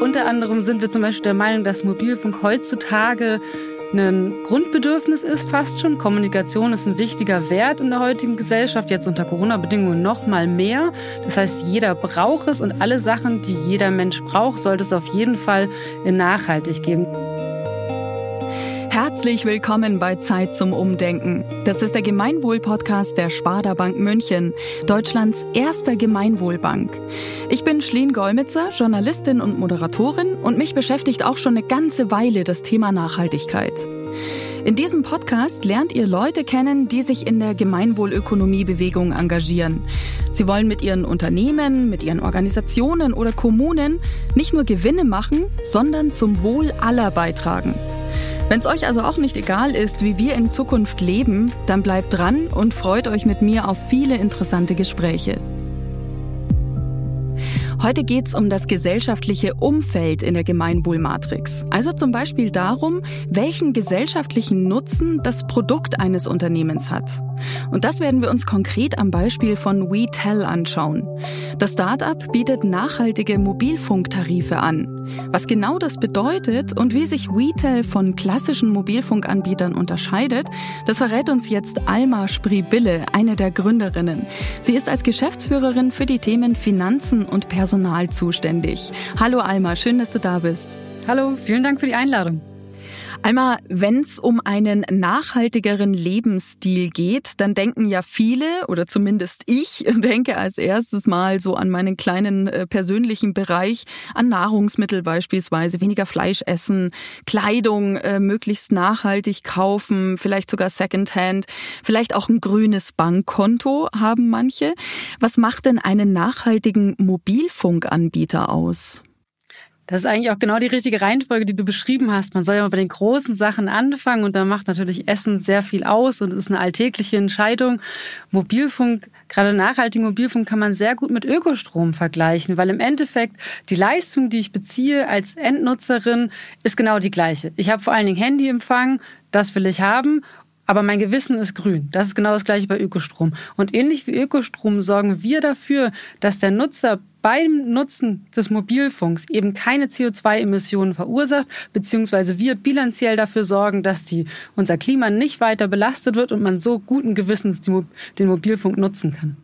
Unter anderem sind wir zum Beispiel der Meinung, dass Mobilfunk heutzutage ein Grundbedürfnis ist fast schon. Kommunikation ist ein wichtiger Wert in der heutigen Gesellschaft, jetzt unter Corona-Bedingungen noch mal mehr. Das heißt, jeder braucht es und alle Sachen, die jeder Mensch braucht, sollte es auf jeden Fall nachhaltig geben. Herzlich willkommen bei Zeit zum Umdenken. Das ist der Gemeinwohl-Podcast der Sparda Bank München, Deutschlands erster Gemeinwohlbank. Ich bin Schleen Golmitzer, Journalistin und Moderatorin und mich beschäftigt auch schon eine ganze Weile das Thema Nachhaltigkeit. In diesem Podcast lernt ihr Leute kennen, die sich in der Gemeinwohlökonomiebewegung engagieren. Sie wollen mit ihren Unternehmen, mit ihren Organisationen oder Kommunen nicht nur Gewinne machen, sondern zum Wohl aller beitragen. Wenn es euch also auch nicht egal ist, wie wir in Zukunft leben, dann bleibt dran und freut euch mit mir auf viele interessante Gespräche. Heute geht es um das gesellschaftliche Umfeld in der Gemeinwohlmatrix. Also zum Beispiel darum, welchen gesellschaftlichen Nutzen das Produkt eines Unternehmens hat. Und das werden wir uns konkret am Beispiel von WeTel anschauen. Das Startup bietet nachhaltige Mobilfunktarife an. Was genau das bedeutet und wie sich WeTel von klassischen Mobilfunkanbietern unterscheidet, das verrät uns jetzt Alma Spribille, eine der Gründerinnen. Sie ist als Geschäftsführerin für die Themen Finanzen und Personal zuständig. Hallo Alma, schön, dass du da bist. Hallo, vielen Dank für die Einladung. Einmal, wenn es um einen nachhaltigeren Lebensstil geht, dann denken ja viele, oder zumindest ich, denke als erstes mal so an meinen kleinen äh, persönlichen Bereich, an Nahrungsmittel beispielsweise, weniger Fleisch essen, Kleidung äh, möglichst nachhaltig kaufen, vielleicht sogar Secondhand, vielleicht auch ein grünes Bankkonto haben manche. Was macht denn einen nachhaltigen Mobilfunkanbieter aus? Das ist eigentlich auch genau die richtige Reihenfolge, die du beschrieben hast. Man soll ja mal bei den großen Sachen anfangen und da macht natürlich Essen sehr viel aus und ist eine alltägliche Entscheidung. Mobilfunk, gerade nachhaltigen Mobilfunk kann man sehr gut mit Ökostrom vergleichen, weil im Endeffekt die Leistung, die ich beziehe als Endnutzerin, ist genau die gleiche. Ich habe vor allen Dingen Handyempfang, das will ich haben aber mein Gewissen ist grün. Das ist genau das gleiche bei Ökostrom. Und ähnlich wie Ökostrom sorgen wir dafür, dass der Nutzer beim Nutzen des Mobilfunks eben keine CO2-Emissionen verursacht, beziehungsweise wir bilanziell dafür sorgen, dass die, unser Klima nicht weiter belastet wird und man so guten Gewissens die, den Mobilfunk nutzen kann.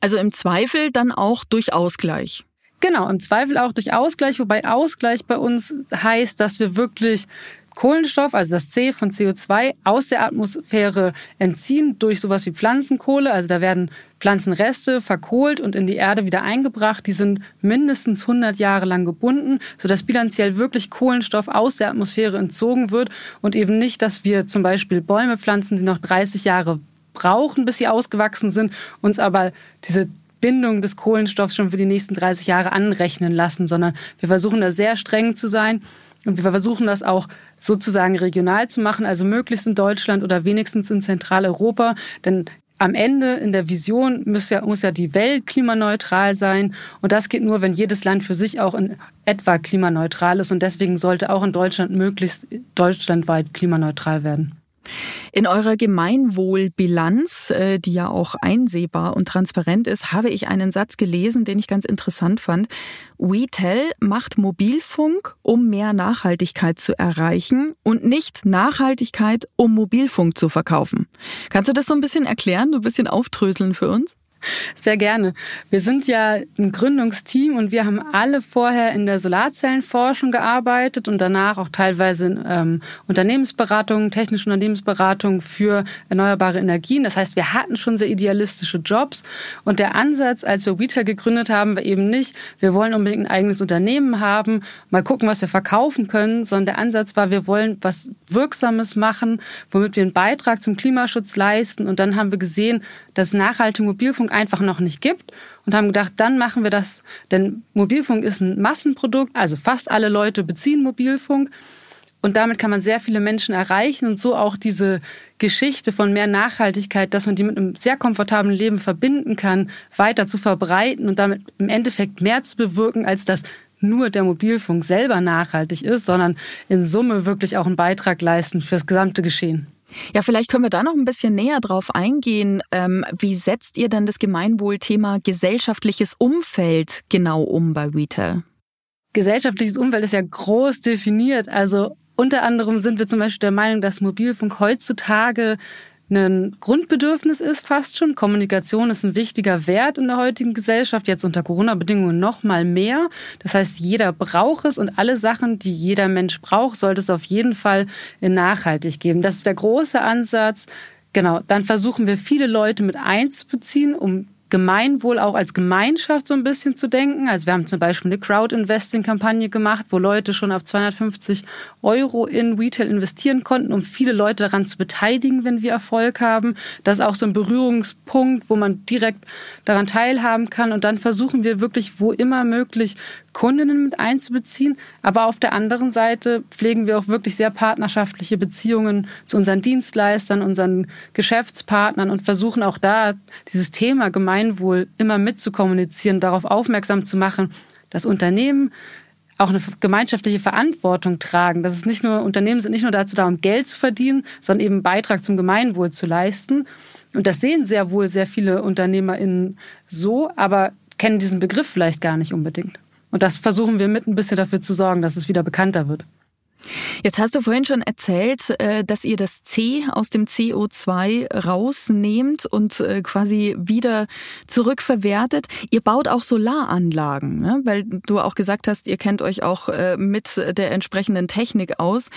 Also im Zweifel dann auch durch Ausgleich. Genau, im Zweifel auch durch Ausgleich, wobei Ausgleich bei uns heißt, dass wir wirklich Kohlenstoff, also das C von CO2, aus der Atmosphäre entziehen durch sowas wie Pflanzenkohle. Also da werden Pflanzenreste verkohlt und in die Erde wieder eingebracht. Die sind mindestens 100 Jahre lang gebunden, sodass bilanziell wirklich Kohlenstoff aus der Atmosphäre entzogen wird und eben nicht, dass wir zum Beispiel Bäume pflanzen, die noch 30 Jahre brauchen, bis sie ausgewachsen sind, uns aber diese Bindung des Kohlenstoffs schon für die nächsten 30 Jahre anrechnen lassen, sondern wir versuchen da sehr streng zu sein und wir versuchen das auch sozusagen regional zu machen, also möglichst in Deutschland oder wenigstens in Zentraleuropa. Denn am Ende in der Vision muss ja, muss ja die Welt klimaneutral sein. Und das geht nur, wenn jedes Land für sich auch in etwa klimaneutral ist. Und deswegen sollte auch in Deutschland möglichst deutschlandweit klimaneutral werden. In eurer Gemeinwohlbilanz, äh, die ja auch einsehbar und transparent ist, habe ich einen Satz gelesen, den ich ganz interessant fand. WeTel macht Mobilfunk, um mehr Nachhaltigkeit zu erreichen und nicht Nachhaltigkeit, um Mobilfunk zu verkaufen. Kannst du das so ein bisschen erklären, so ein bisschen auftröseln für uns? Sehr gerne. Wir sind ja ein Gründungsteam und wir haben alle vorher in der Solarzellenforschung gearbeitet und danach auch teilweise in ähm, Unternehmensberatung, technische Unternehmensberatung für erneuerbare Energien. Das heißt, wir hatten schon sehr idealistische Jobs und der Ansatz, als wir Retail gegründet haben, war eben nicht, wir wollen unbedingt ein eigenes Unternehmen haben, mal gucken, was wir verkaufen können, sondern der Ansatz war, wir wollen was Wirksames machen, womit wir einen Beitrag zum Klimaschutz leisten und dann haben wir gesehen, dass nachhaltige Mobilfunk Mobilfunk einfach noch nicht gibt und haben gedacht, dann machen wir das, denn Mobilfunk ist ein Massenprodukt, also fast alle Leute beziehen Mobilfunk und damit kann man sehr viele Menschen erreichen und so auch diese Geschichte von mehr Nachhaltigkeit, dass man die mit einem sehr komfortablen Leben verbinden kann, weiter zu verbreiten und damit im Endeffekt mehr zu bewirken, als dass nur der Mobilfunk selber nachhaltig ist, sondern in Summe wirklich auch einen Beitrag leisten fürs gesamte Geschehen. Ja, vielleicht können wir da noch ein bisschen näher drauf eingehen. Ähm, wie setzt ihr denn das Gemeinwohlthema gesellschaftliches Umfeld genau um bei Retail? Gesellschaftliches Umfeld ist ja groß definiert. Also unter anderem sind wir zum Beispiel der Meinung, dass Mobilfunk heutzutage ein Grundbedürfnis ist fast schon. Kommunikation ist ein wichtiger Wert in der heutigen Gesellschaft, jetzt unter Corona-Bedingungen noch mal mehr. Das heißt, jeder braucht es und alle Sachen, die jeder Mensch braucht, sollte es auf jeden Fall nachhaltig geben. Das ist der große Ansatz. Genau, dann versuchen wir viele Leute mit einzubeziehen, um Gemeinwohl auch als Gemeinschaft so ein bisschen zu denken. Also wir haben zum Beispiel eine Crowd-Investing-Kampagne gemacht, wo Leute schon ab 250 Euro in Retail investieren konnten, um viele Leute daran zu beteiligen, wenn wir Erfolg haben. Das ist auch so ein Berührungspunkt, wo man direkt daran teilhaben kann. Und dann versuchen wir wirklich, wo immer möglich, Kundinnen mit einzubeziehen. Aber auf der anderen Seite pflegen wir auch wirklich sehr partnerschaftliche Beziehungen zu unseren Dienstleistern, unseren Geschäftspartnern und versuchen auch da dieses Thema Gemeinwohl immer mitzukommunizieren, darauf aufmerksam zu machen, dass Unternehmen auch eine gemeinschaftliche Verantwortung tragen. Das ist nicht nur, Unternehmen sind nicht nur dazu da, um Geld zu verdienen, sondern eben Beitrag zum Gemeinwohl zu leisten. Und das sehen sehr wohl sehr viele UnternehmerInnen so, aber kennen diesen Begriff vielleicht gar nicht unbedingt. Und das versuchen wir mit ein bisschen dafür zu sorgen, dass es wieder bekannter wird. Jetzt hast du vorhin schon erzählt, äh, dass ihr das C aus dem CO2 rausnehmt und äh, quasi wieder zurückverwertet. Ihr baut auch Solaranlagen, ne? weil du auch gesagt hast, ihr kennt euch auch äh, mit der entsprechenden Technik aus.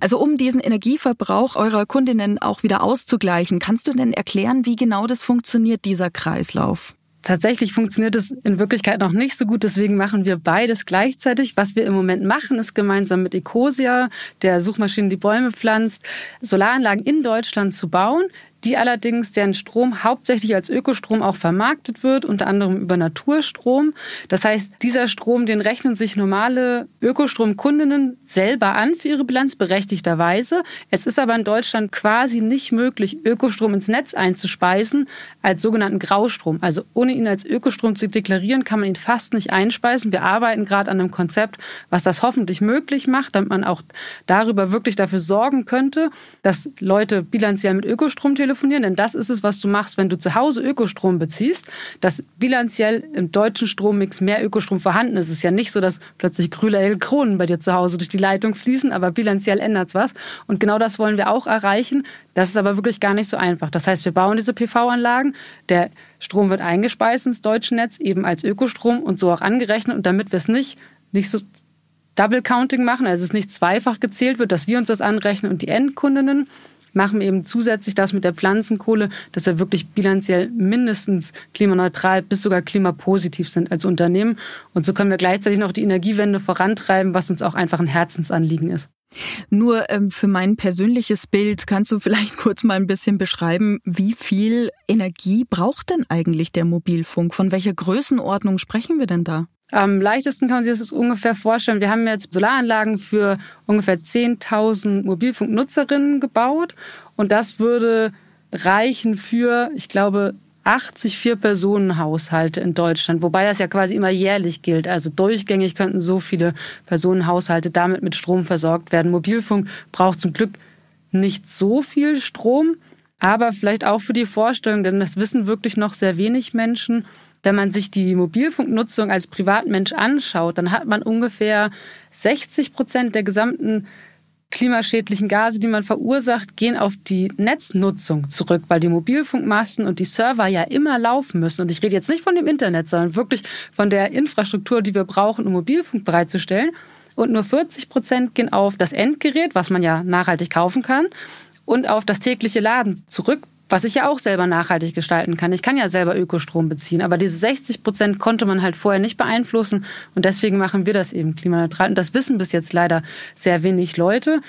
Also um diesen Energieverbrauch eurer Kundinnen auch wieder auszugleichen, kannst du denn erklären, wie genau das funktioniert, dieser Kreislauf? Tatsächlich funktioniert es in Wirklichkeit noch nicht so gut, deswegen machen wir beides gleichzeitig. Was wir im Moment machen, ist gemeinsam mit Ecosia, der Suchmaschine, die Bäume pflanzt, Solaranlagen in Deutschland zu bauen, die allerdings deren Strom hauptsächlich als Ökostrom auch vermarktet wird, unter anderem über Naturstrom. Das heißt, dieser Strom, den rechnen sich normale Ökostromkundinnen selber an für ihre Bilanz, berechtigterweise. Es ist aber in Deutschland quasi nicht möglich, Ökostrom ins Netz einzuspeisen als sogenannten Graustrom. Also ohne ihn als Ökostrom zu deklarieren, kann man ihn fast nicht einspeisen. Wir arbeiten gerade an einem Konzept, was das hoffentlich möglich macht, damit man auch darüber wirklich dafür sorgen könnte, dass Leute bilanziell mit Ökostrom telefonieren telefonieren, denn das ist es, was du machst, wenn du zu Hause Ökostrom beziehst, dass bilanziell im deutschen Strommix mehr Ökostrom vorhanden ist. Es ist ja nicht so, dass plötzlich grüne Kronen bei dir zu Hause durch die Leitung fließen, aber bilanziell ändert es was. Und genau das wollen wir auch erreichen. Das ist aber wirklich gar nicht so einfach. Das heißt, wir bauen diese PV-Anlagen, der Strom wird eingespeist ins deutsche Netz, eben als Ökostrom und so auch angerechnet. Und damit wir es nicht, nicht so Double Counting machen, also es nicht zweifach gezählt wird, dass wir uns das anrechnen und die Endkundinnen, machen eben zusätzlich das mit der Pflanzenkohle, dass wir wirklich bilanziell mindestens klimaneutral bis sogar klimapositiv sind als Unternehmen. Und so können wir gleichzeitig noch die Energiewende vorantreiben, was uns auch einfach ein Herzensanliegen ist. Nur ähm, für mein persönliches Bild kannst du vielleicht kurz mal ein bisschen beschreiben, wie viel Energie braucht denn eigentlich der Mobilfunk? Von welcher Größenordnung sprechen wir denn da? Am leichtesten kann man sich das ungefähr vorstellen. Wir haben jetzt Solaranlagen für ungefähr 10.000 Mobilfunknutzerinnen gebaut und das würde reichen für, ich glaube, 80 Vier-Personen-Haushalte in Deutschland, wobei das ja quasi immer jährlich gilt. Also durchgängig könnten so viele Personenhaushalte damit mit Strom versorgt werden. Mobilfunk braucht zum Glück nicht so viel Strom, aber vielleicht auch für die Vorstellung, denn das wissen wirklich noch sehr wenig Menschen. Wenn man sich die Mobilfunknutzung als Privatmensch anschaut, dann hat man ungefähr 60 Prozent der gesamten klimaschädlichen Gase, die man verursacht, gehen auf die Netznutzung zurück, weil die Mobilfunkmasten und die Server ja immer laufen müssen. Und ich rede jetzt nicht von dem Internet, sondern wirklich von der Infrastruktur, die wir brauchen, um Mobilfunk bereitzustellen. Und nur 40 Prozent gehen auf das Endgerät, was man ja nachhaltig kaufen kann, und auf das tägliche Laden zurück, was ich ja auch selber nachhaltig gestalten kann. Ich kann ja selber Ökostrom beziehen, aber diese 60 Prozent konnte man halt vorher nicht beeinflussen und deswegen machen wir das eben klimaneutral. Und das wissen bis jetzt leider sehr wenig Leute.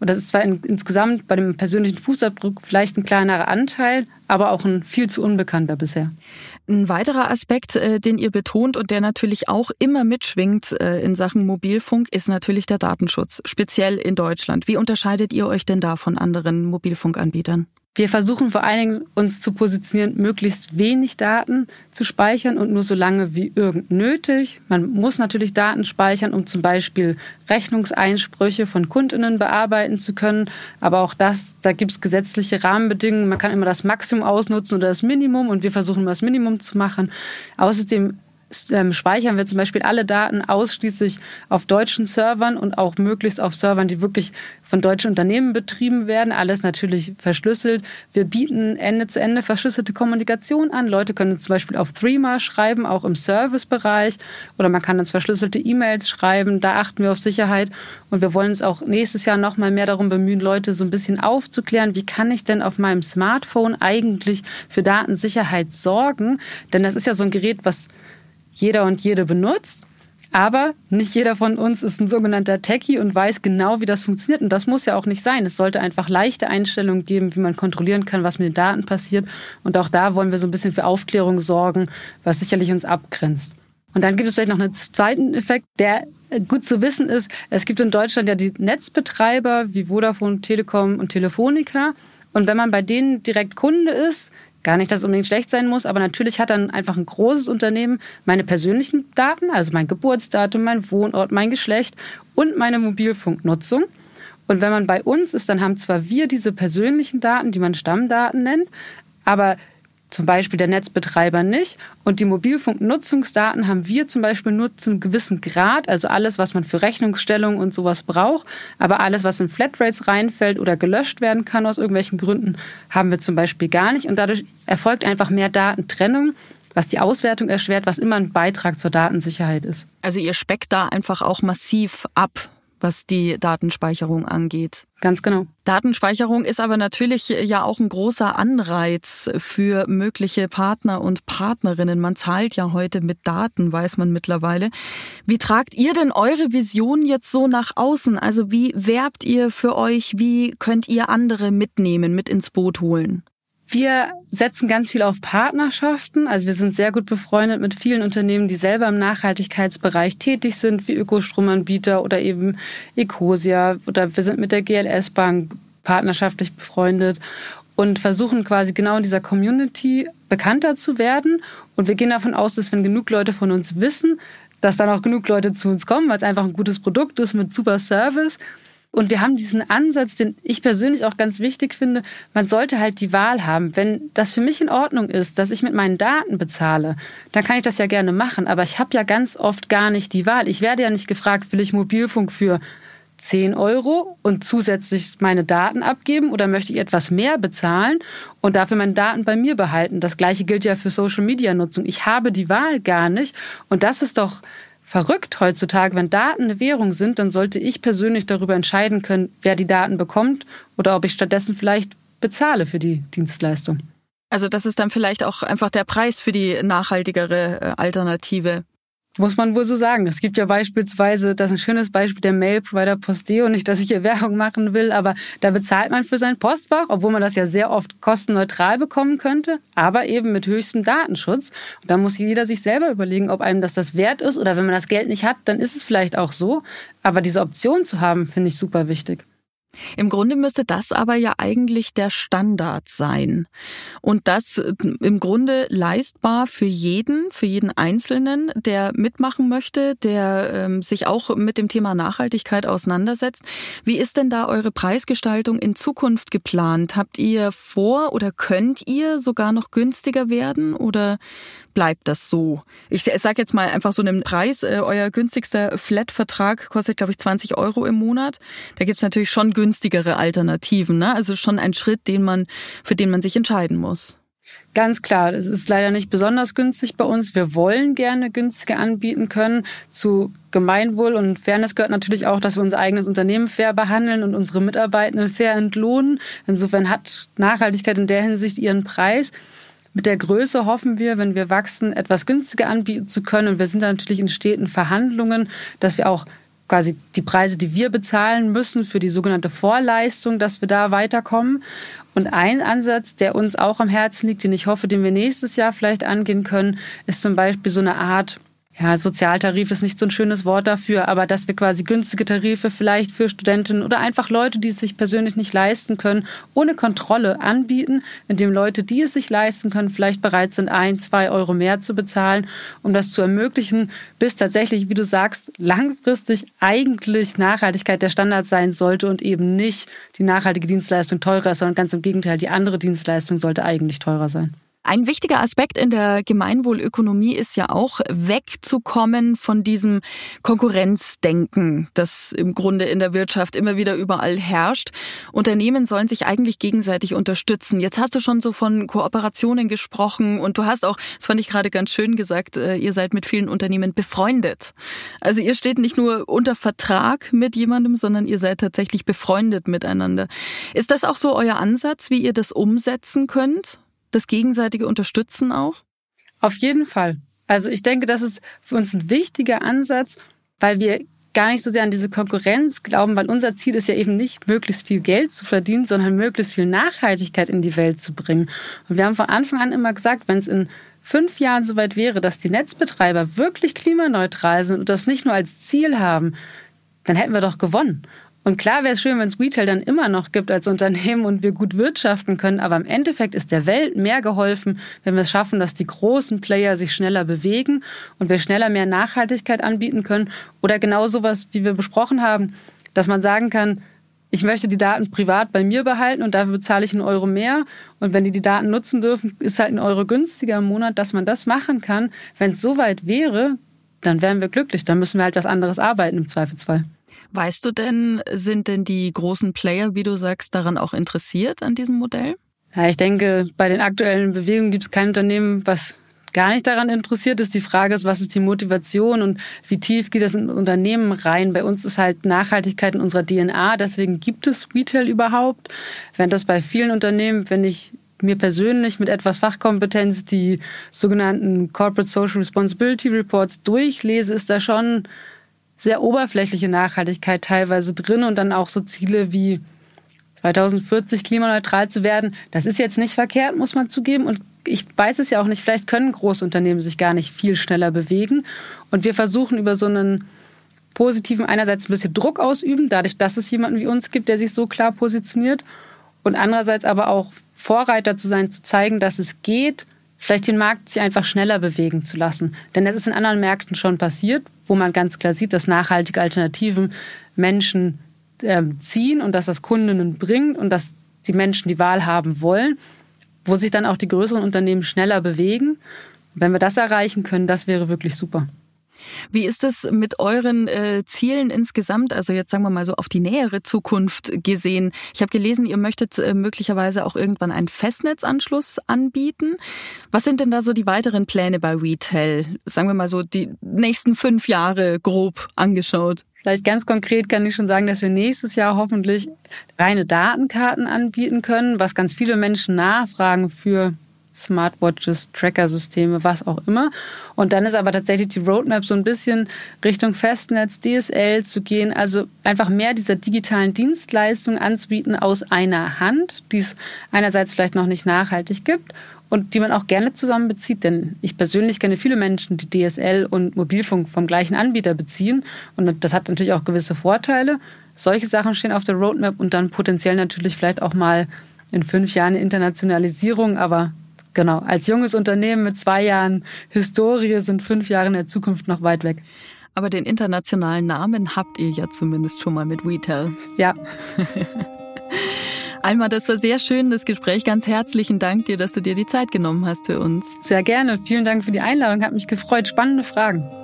Und das ist zwar in, insgesamt bei dem persönlichen Fußabdruck vielleicht ein kleinerer Anteil, aber auch ein viel zu unbekannter bisher. Ein weiterer Aspekt, äh, den ihr betont und der natürlich auch immer mitschwingt äh, in Sachen Mobilfunk, ist natürlich der Datenschutz, speziell in Deutschland. Wie unterscheidet ihr euch denn da von anderen Mobilfunkanbietern? Wir versuchen vor allen Dingen, uns zu positionieren, möglichst wenig Daten zu speichern und nur so lange wie irgend nötig. Man muss natürlich Daten speichern, um zum Beispiel Rechnungseinsprüche von Kundinnen bearbeiten zu können. Aber auch das, da gibt es gesetzliche Rahmenbedingungen. Man kann immer das Maximum ausnutzen oder das Minimum und wir versuchen, das Minimum zu machen. Außerdem ähm, speichern wir zum Beispiel alle Daten ausschließlich auf deutschen Servern und auch möglichst auf Servern, die wirklich von deutschen Unternehmen betrieben werden. Alles natürlich verschlüsselt. Wir bieten Ende zu Ende verschlüsselte Kommunikation an. Leute können zum Beispiel auf Threema schreiben, auch im Servicebereich. Oder man kann uns verschlüsselte E-Mails schreiben. Da achten wir auf Sicherheit. Und wir wollen uns auch nächstes Jahr noch mal mehr darum bemühen, Leute so ein bisschen aufzuklären, wie kann ich denn auf meinem Smartphone eigentlich für Datensicherheit sorgen? Denn das ist ja so ein Gerät, was jeder und jede benutzt. Aber nicht jeder von uns ist ein sogenannter Techie und weiß genau, wie das funktioniert. Und das muss ja auch nicht sein. Es sollte einfach leichte Einstellungen geben, wie man kontrollieren kann, was mit den Daten passiert. Und auch da wollen wir so ein bisschen für Aufklärung sorgen, was sicherlich uns abgrenzt. Und dann gibt es vielleicht noch einen zweiten Effekt, der gut zu wissen ist. Es gibt in Deutschland ja die Netzbetreiber wie Vodafone, Telekom und Telefonica. Und wenn man bei denen direkt Kunde ist, Gar nicht, dass es unbedingt schlecht sein muss, aber natürlich hat dann einfach ein großes Unternehmen meine persönlichen Daten, also mein Geburtsdatum, mein Wohnort, mein Geschlecht und meine Mobilfunknutzung. Und wenn man bei uns ist, dann haben zwar wir diese persönlichen Daten, die man Stammdaten nennt, aber zum Beispiel der Netzbetreiber nicht. Und die Mobilfunknutzungsdaten haben wir zum Beispiel nur zu einem gewissen Grad, also alles, was man für Rechnungsstellung und sowas braucht. Aber alles, was in Flatrates reinfällt oder gelöscht werden kann aus irgendwelchen Gründen, haben wir zum Beispiel gar nicht. Und dadurch erfolgt einfach mehr Datentrennung was die Auswertung erschwert, was immer ein Beitrag zur Datensicherheit ist. Also ihr speckt da einfach auch massiv ab was die Datenspeicherung angeht. Ganz genau. Datenspeicherung ist aber natürlich ja auch ein großer Anreiz für mögliche Partner und Partnerinnen. Man zahlt ja heute mit Daten, weiß man mittlerweile. Wie tragt ihr denn eure Vision jetzt so nach außen? Also wie werbt ihr für euch? Wie könnt ihr andere mitnehmen, mit ins Boot holen? Wir setzen ganz viel auf Partnerschaften. Also wir sind sehr gut befreundet mit vielen Unternehmen, die selber im Nachhaltigkeitsbereich tätig sind, wie Ökostromanbieter oder eben Ecosia. Oder wir sind mit der GLS Bank partnerschaftlich befreundet und versuchen quasi genau in dieser Community bekannter zu werden. Und wir gehen davon aus, dass wenn genug Leute von uns wissen, dass dann auch genug Leute zu uns kommen, weil es einfach ein gutes Produkt ist mit super Service und wir haben diesen Ansatz, den ich persönlich auch ganz wichtig finde. Man sollte halt die Wahl haben. Wenn das für mich in Ordnung ist, dass ich mit meinen Daten bezahle, dann kann ich das ja gerne machen. Aber ich habe ja ganz oft gar nicht die Wahl. Ich werde ja nicht gefragt, will ich Mobilfunk für 10 Euro und zusätzlich meine Daten abgeben oder möchte ich etwas mehr bezahlen und dafür meine Daten bei mir behalten? Das gleiche gilt ja für Social Media Nutzung. Ich habe die Wahl gar nicht und das ist doch verrückt heutzutage. Wenn Daten eine Währung sind, dann sollte ich persönlich darüber entscheiden können, wer die Daten bekommt oder ob ich stattdessen vielleicht bezahle für die Dienstleistung. Also das ist dann vielleicht auch einfach der Preis für die nachhaltigere äh, Alternative. Muss man wohl so sagen. Es gibt ja beispielsweise, das ist ein schönes Beispiel, der Mail-Provider Posteo. Nicht, dass ich hier Werbung machen will, aber da bezahlt man für sein Postfach, obwohl man das ja sehr oft kostenneutral bekommen könnte, aber eben mit höchstem Datenschutz. Und da muss jeder sich selber überlegen, ob einem das das wert ist oder wenn man das Geld nicht hat, dann ist es vielleicht auch so. Aber diese Option zu haben, finde ich super wichtig. Im Grunde müsste das aber ja eigentlich der Standard sein. Und das äh, im Grunde leistbar für jeden, für jeden Einzelnen, der mitmachen möchte, der ähm, sich auch mit dem Thema Nachhaltigkeit auseinandersetzt. Wie ist denn da eure Preisgestaltung in Zukunft geplant? Habt ihr vor oder könnt ihr sogar noch günstiger werden oder bleibt das so? Ich sage jetzt mal einfach so einen Preis. Äh, euer günstigster Flat-Vertrag kostet, glaube ich, 20 Euro im Monat. Da gibt's natürlich schon günstigere Alternativen. Ne? Also schon ein Schritt, den man, für den man sich entscheiden muss. Ganz klar, es ist leider nicht besonders günstig bei uns. Wir wollen gerne günstiger anbieten können. Zu Gemeinwohl und Fairness gehört natürlich auch, dass wir unser eigenes Unternehmen fair behandeln und unsere Mitarbeitenden fair entlohnen. Insofern hat Nachhaltigkeit in der Hinsicht ihren Preis. Mit der Größe hoffen wir, wenn wir wachsen, etwas günstiger anbieten zu können. Und wir sind da natürlich in steten Verhandlungen, dass wir auch quasi die Preise, die wir bezahlen müssen für die sogenannte Vorleistung, dass wir da weiterkommen. Und ein Ansatz, der uns auch am Herzen liegt, den ich hoffe, den wir nächstes Jahr vielleicht angehen können, ist zum Beispiel so eine Art ja, Sozialtarif ist nicht so ein schönes Wort dafür, aber dass wir quasi günstige Tarife vielleicht für Studenten oder einfach Leute, die es sich persönlich nicht leisten können, ohne Kontrolle anbieten, indem Leute, die es sich leisten können, vielleicht bereit sind, ein, zwei Euro mehr zu bezahlen, um das zu ermöglichen, bis tatsächlich, wie du sagst, langfristig eigentlich Nachhaltigkeit der Standard sein sollte und eben nicht die nachhaltige Dienstleistung teurer ist, sondern ganz im Gegenteil, die andere Dienstleistung sollte eigentlich teurer sein. Ein wichtiger Aspekt in der Gemeinwohlökonomie ist ja auch wegzukommen von diesem Konkurrenzdenken, das im Grunde in der Wirtschaft immer wieder überall herrscht. Unternehmen sollen sich eigentlich gegenseitig unterstützen. Jetzt hast du schon so von Kooperationen gesprochen und du hast auch, das fand ich gerade ganz schön gesagt, äh, ihr seid mit vielen Unternehmen befreundet. Also ihr steht nicht nur unter Vertrag mit jemandem, sondern ihr seid tatsächlich befreundet miteinander. Ist das auch so euer Ansatz, wie ihr das umsetzen könnt? Das gegenseitige Unterstützen auch? Auf jeden Fall. Also ich denke, das ist für uns ein wichtiger Ansatz, weil wir gar nicht so sehr an diese Konkurrenz glauben, weil unser Ziel ist ja eben nicht, möglichst viel Geld zu verdienen, sondern möglichst viel Nachhaltigkeit in die Welt zu bringen. Und wir haben von Anfang an immer gesagt, wenn es in fünf Jahren soweit wäre, dass die Netzbetreiber wirklich klimaneutral sind und das nicht nur als Ziel haben, dann hätten wir doch gewonnen. Und klar wäre es schön, wenn es Retail dann immer noch gibt als Unternehmen und wir gut wirtschaften können, aber im Endeffekt ist der Welt mehr geholfen, wenn wir es schaffen, dass die großen Player sich schneller bewegen und wir schneller mehr Nachhaltigkeit anbieten können. Oder genau sowas, wie wir besprochen haben, dass man sagen kann, ich möchte die Daten privat bei mir behalten und dafür bezahle ich einen Euro mehr. Und wenn die die Daten nutzen dürfen, ist halt ein Euro günstiger im Monat, dass man das machen kann. Wenn es soweit wäre, dann wären wir glücklich. Dann müssen wir halt was anderes arbeiten im Zweifelsfall. Weißt du denn, sind denn die großen Player, wie du sagst, daran auch interessiert an diesem Modell? Ja, ich denke, bei den aktuellen Bewegungen gibt es kein Unternehmen, was gar nicht daran interessiert ist. Die Frage ist, was ist die Motivation und wie tief geht das in Unternehmen rein? Bei uns ist halt Nachhaltigkeit in unserer DNA, deswegen gibt es Retail überhaupt. Wenn das bei vielen Unternehmen, wenn ich mir persönlich mit etwas Fachkompetenz die sogenannten Corporate Social Responsibility Reports durchlese, ist da schon sehr oberflächliche Nachhaltigkeit teilweise drin und dann auch so Ziele wie 2040 klimaneutral zu werden. Das ist jetzt nicht verkehrt, muss man zugeben. Und ich weiß es ja auch nicht, vielleicht können Großunternehmen sich gar nicht viel schneller bewegen. Und wir versuchen über so einen positiven einerseits ein bisschen Druck ausüben, dadurch, dass es jemanden wie uns gibt, der sich so klar positioniert. Und andererseits aber auch Vorreiter zu sein, zu zeigen, dass es geht, vielleicht den Markt sich einfach schneller bewegen zu lassen. Denn es ist in anderen Märkten schon passiert, wo man ganz klar sieht, dass nachhaltige Alternativen Menschen äh, ziehen und dass das Kundinnen bringt und dass die Menschen die Wahl haben wollen, wo sich dann auch die größeren Unternehmen schneller bewegen. wenn wir das erreichen können, das wäre wirklich super. Wie ist es mit euren äh, Zielen insgesamt, also jetzt sagen wir mal so auf die nähere Zukunft gesehen? Ich habe gelesen, ihr möchtet äh, möglicherweise auch irgendwann einen Festnetzanschluss anbieten. Was sind denn da so die weiteren Pläne bei Retail? Sagen wir mal so die nächsten fünf Jahre grob angeschaut. Vielleicht ganz konkret kann ich schon sagen, dass wir nächstes Jahr hoffentlich reine Datenkarten anbieten können, was ganz viele Menschen nachfragen für Smartwatches, Tracker-Systeme, was auch immer. Und dann ist aber tatsächlich die Roadmap so ein bisschen Richtung Festnetz, DSL zu gehen, also einfach mehr dieser digitalen Dienstleistungen anzubieten aus einer Hand, die es einerseits vielleicht noch nicht nachhaltig gibt und die man auch gerne zusammen bezieht. Denn ich persönlich kenne viele Menschen, die DSL und Mobilfunk vom gleichen Anbieter beziehen. Und das hat natürlich auch gewisse Vorteile. Solche Sachen stehen auf der Roadmap und dann potenziell natürlich vielleicht auch mal in fünf Jahren Internationalisierung, aber Genau, als junges Unternehmen mit zwei Jahren Historie sind fünf Jahre in der Zukunft noch weit weg. Aber den internationalen Namen habt ihr ja zumindest schon mal mit WeTel. Ja. Alma, das war sehr schön, das Gespräch. Ganz herzlichen Dank dir, dass du dir die Zeit genommen hast für uns. Sehr gerne. Vielen Dank für die Einladung. Hat mich gefreut. Spannende Fragen.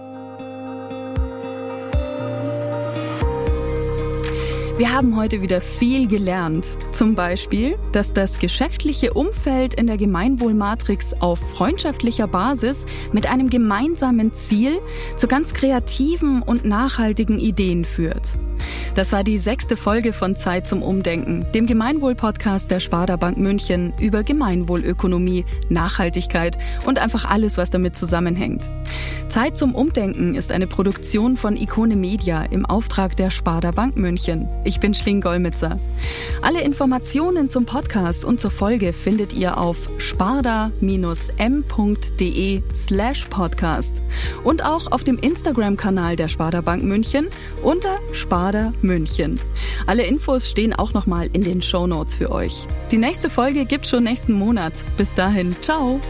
Wir haben heute wieder viel gelernt. Zum Beispiel, dass das geschäftliche Umfeld in der Gemeinwohlmatrix auf freundschaftlicher Basis mit einem gemeinsamen Ziel zu ganz kreativen und nachhaltigen Ideen führt. Das war die sechste Folge von Zeit zum Umdenken, dem Gemeinwohl-Podcast der Sparda Bank München über Gemeinwohlökonomie, Nachhaltigkeit und einfach alles, was damit zusammenhängt. Zeit zum Umdenken ist eine Produktion von Ikone Media im Auftrag der Sparda Bank München. Ich bin Schling Golmitzer. Alle Informationen zum Podcast und zur Folge findet ihr auf sparda-m.de slash podcast und auch auf dem Instagram-Kanal der Sparda Bank München unter Sparda München. Alle Infos stehen auch nochmal in den Show Notes für euch. Die nächste Folge gibt schon nächsten Monat. Bis dahin, ciao!